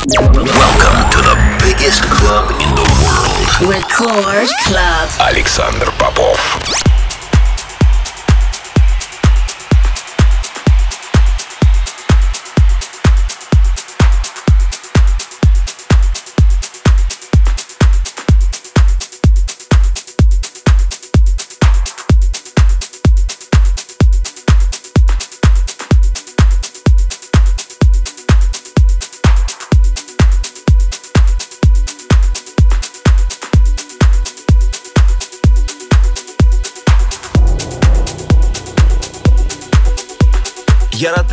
Welcome to the biggest club in the world. Record Club. Александр Попов.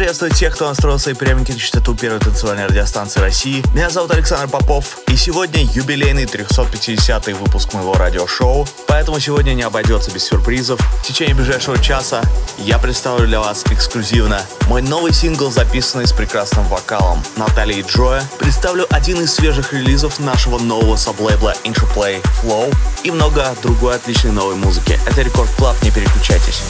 Приветствовать тех, кто настроил свои приемники на частоту первой танцевальной радиостанции России. Меня зовут Александр Попов, и сегодня юбилейный 350 выпуск моего радиошоу, поэтому сегодня не обойдется без сюрпризов. В течение ближайшего часа я представлю для вас эксклюзивно мой новый сингл, записанный с прекрасным вокалом Натальи Джоя. Представлю один из свежих релизов нашего нового саблейбла Interplay Flow и много другой отличной новой музыки. Это Record Club, не переключайтесь.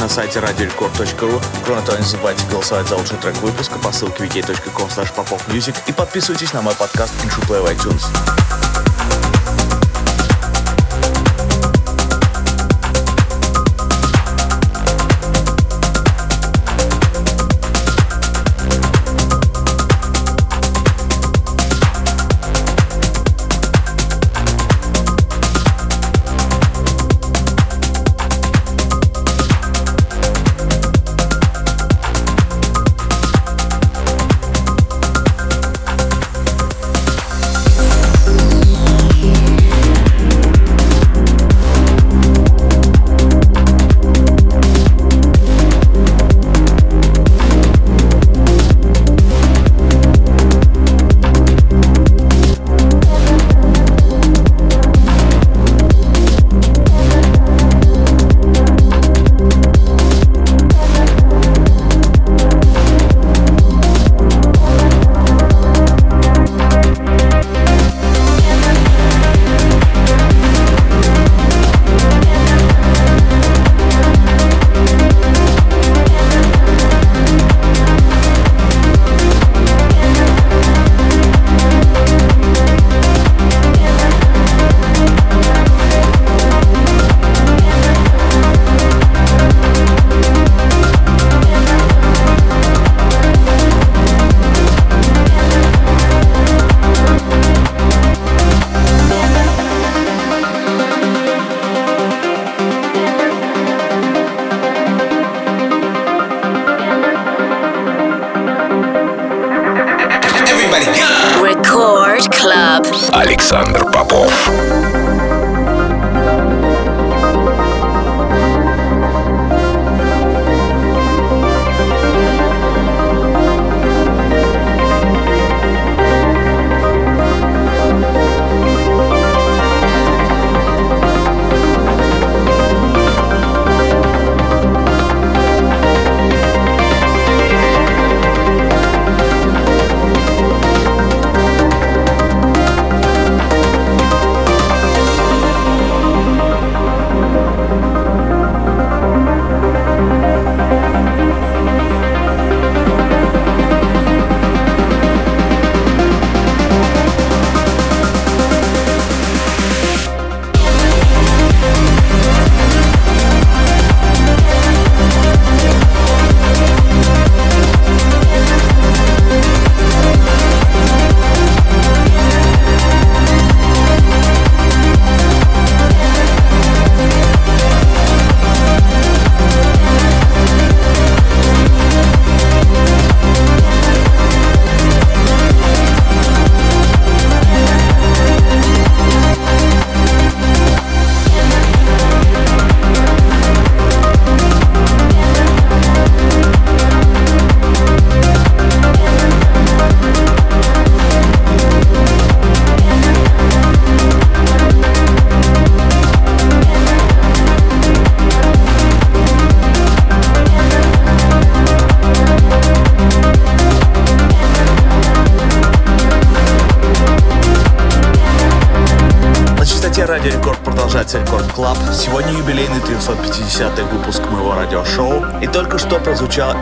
На сайте radiorecord.ru. Кроме того, не забывайте голосовать за лучший трек выпуска по ссылке wiki.com popofmusic и подписывайтесь на мой подкаст Play в iTunes.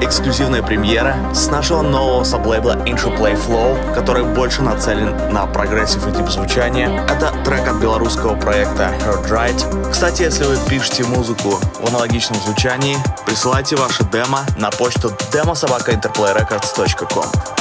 Эксклюзивная премьера с нашего нового саблейбла Interplay Flow, который больше нацелен на прогрессив и тип звучания. Это трек от белорусского проекта Heard Right. Кстати, если вы пишете музыку в аналогичном звучании, присылайте ваши демо на почту demo собака interplayrecords.com.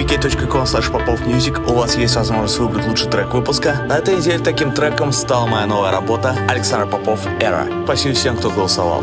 wiki.com popovmusic у вас есть возможность выбрать лучший трек выпуска. На этой неделе таким треком стала моя новая работа Александр Попов «Эра». Спасибо всем, кто голосовал.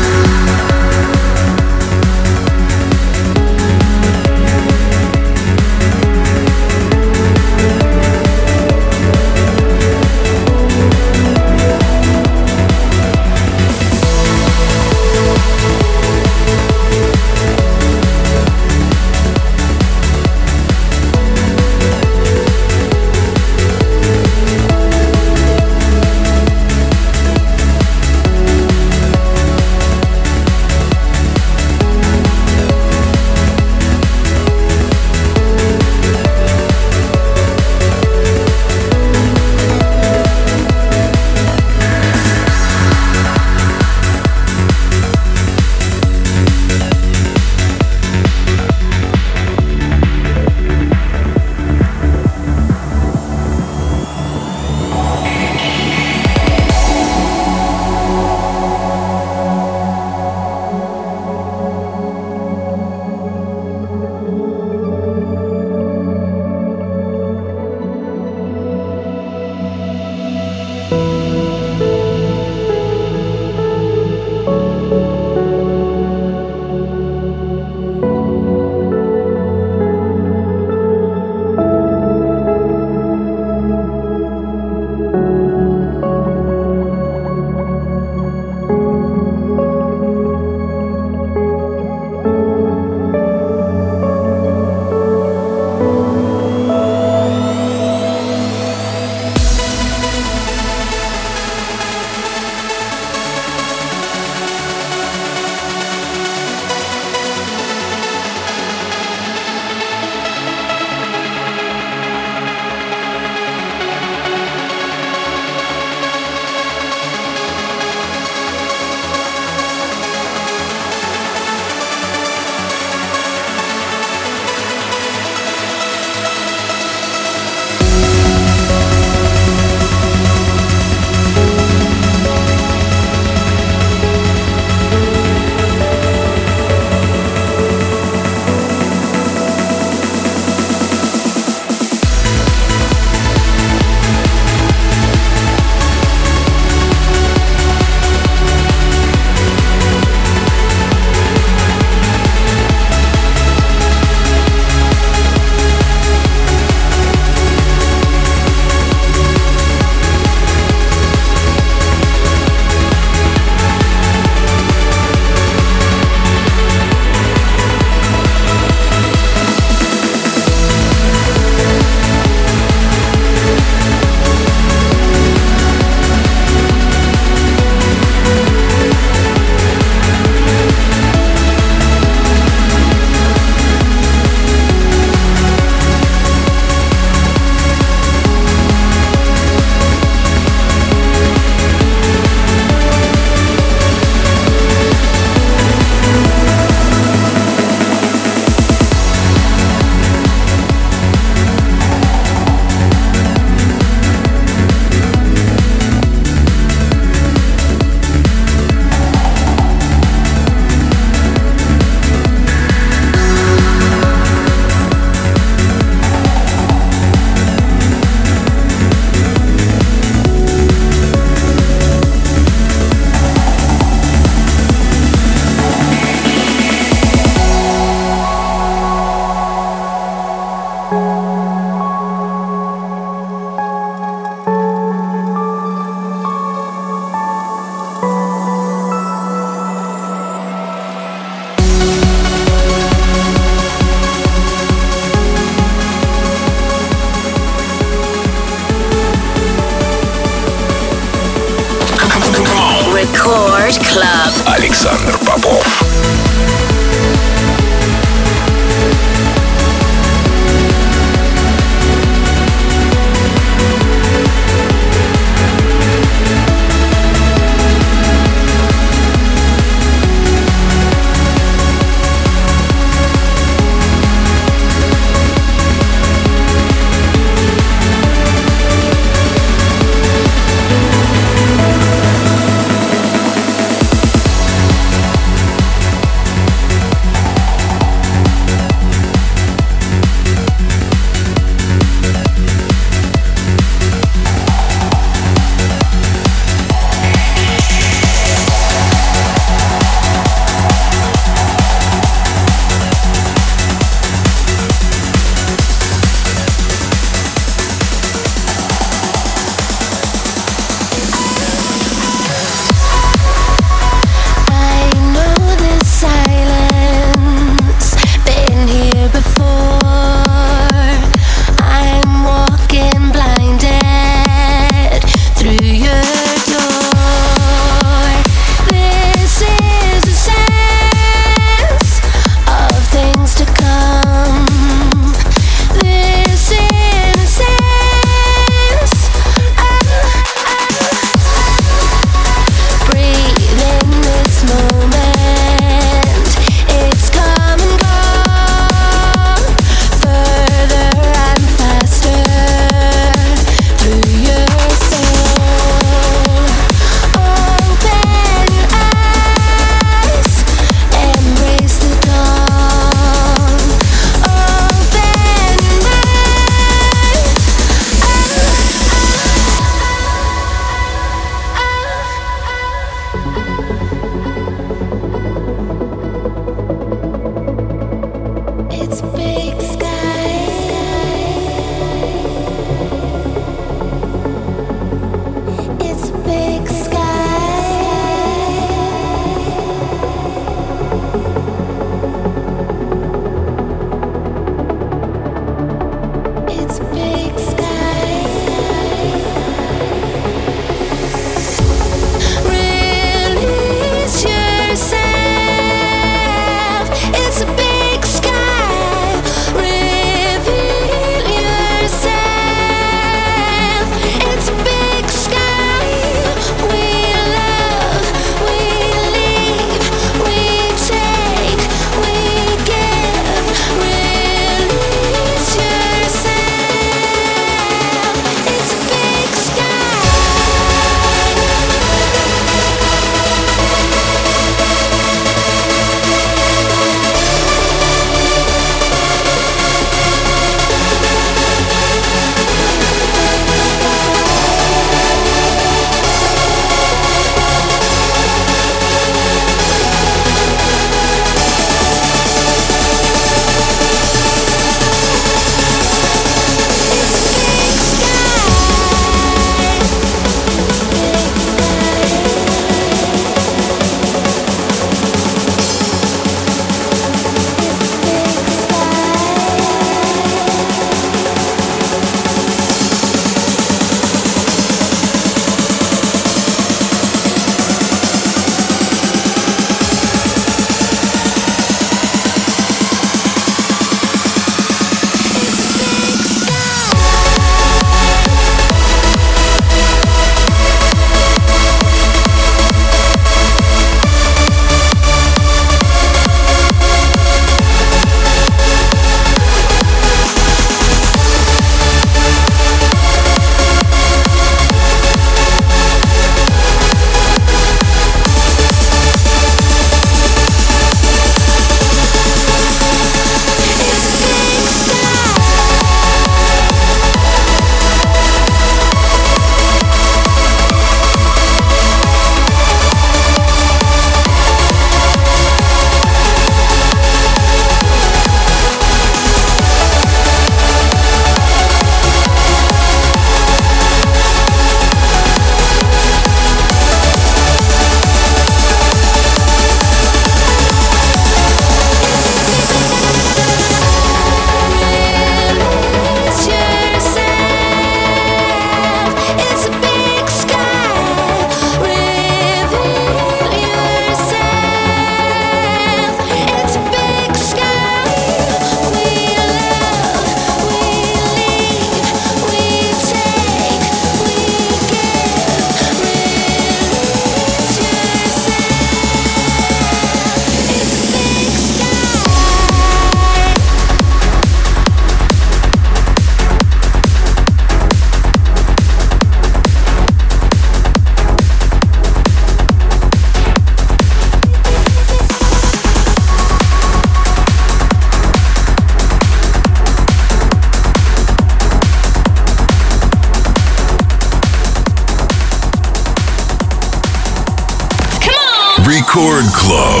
Record Club.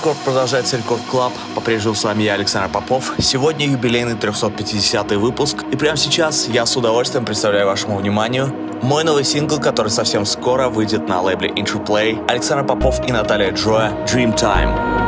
Рекорд продолжается Record Club. По-прежнему с вами я, Александр Попов. Сегодня юбилейный 350 выпуск. И прямо сейчас я с удовольствием представляю вашему вниманию мой новый сингл, который совсем скоро выйдет на лейбле Interplay. Александр Попов и Наталья Джоя «Dream Time».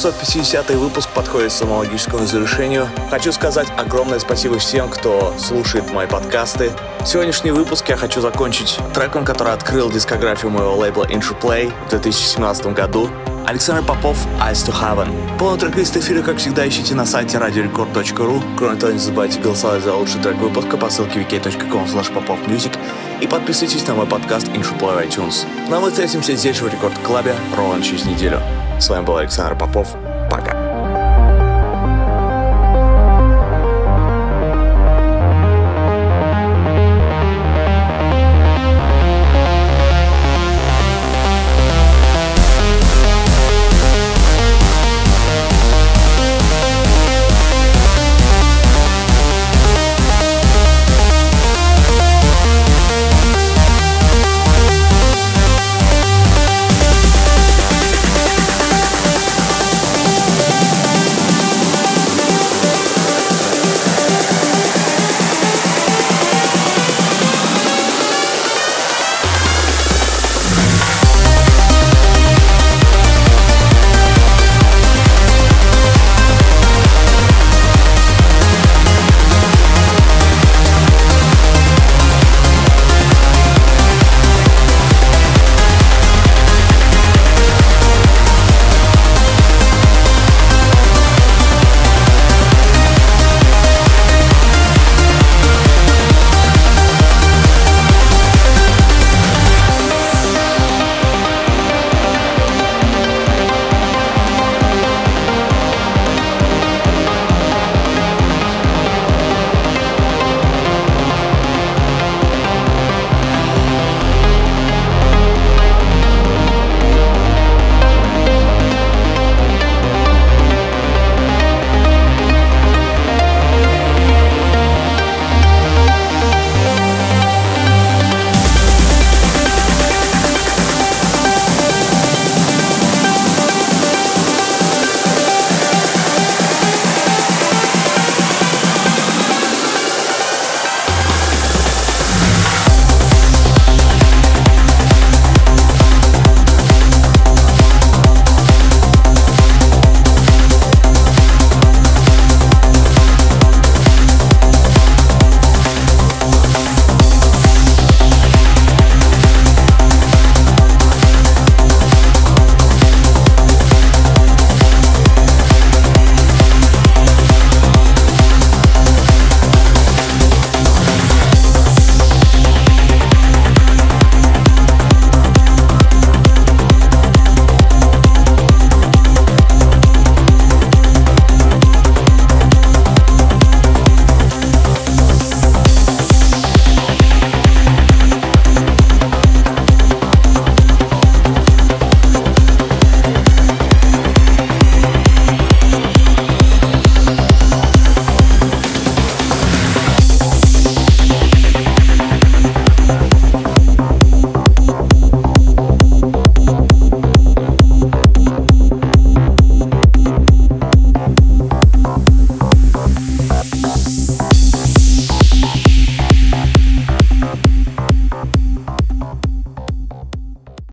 350 выпуск подходит к самому логическому завершению. Хочу сказать огромное спасибо всем, кто слушает мои подкасты. Сегодняшний выпуск я хочу закончить треком, который открыл дискографию моего лейбла Play в 2017 году. Александр Попов, Eyes to Heaven. Полный трек-лист эфира, как всегда, ищите на сайте radiorecord.ru. Кроме того, не забывайте голосовать за лучший трек выпуска по ссылке wiki.com popofmusic и подписывайтесь на мой подкаст Play в iTunes. Ну а мы встретимся здесь в Рекорд Клабе ровно через неделю. С вами был Александр Попов.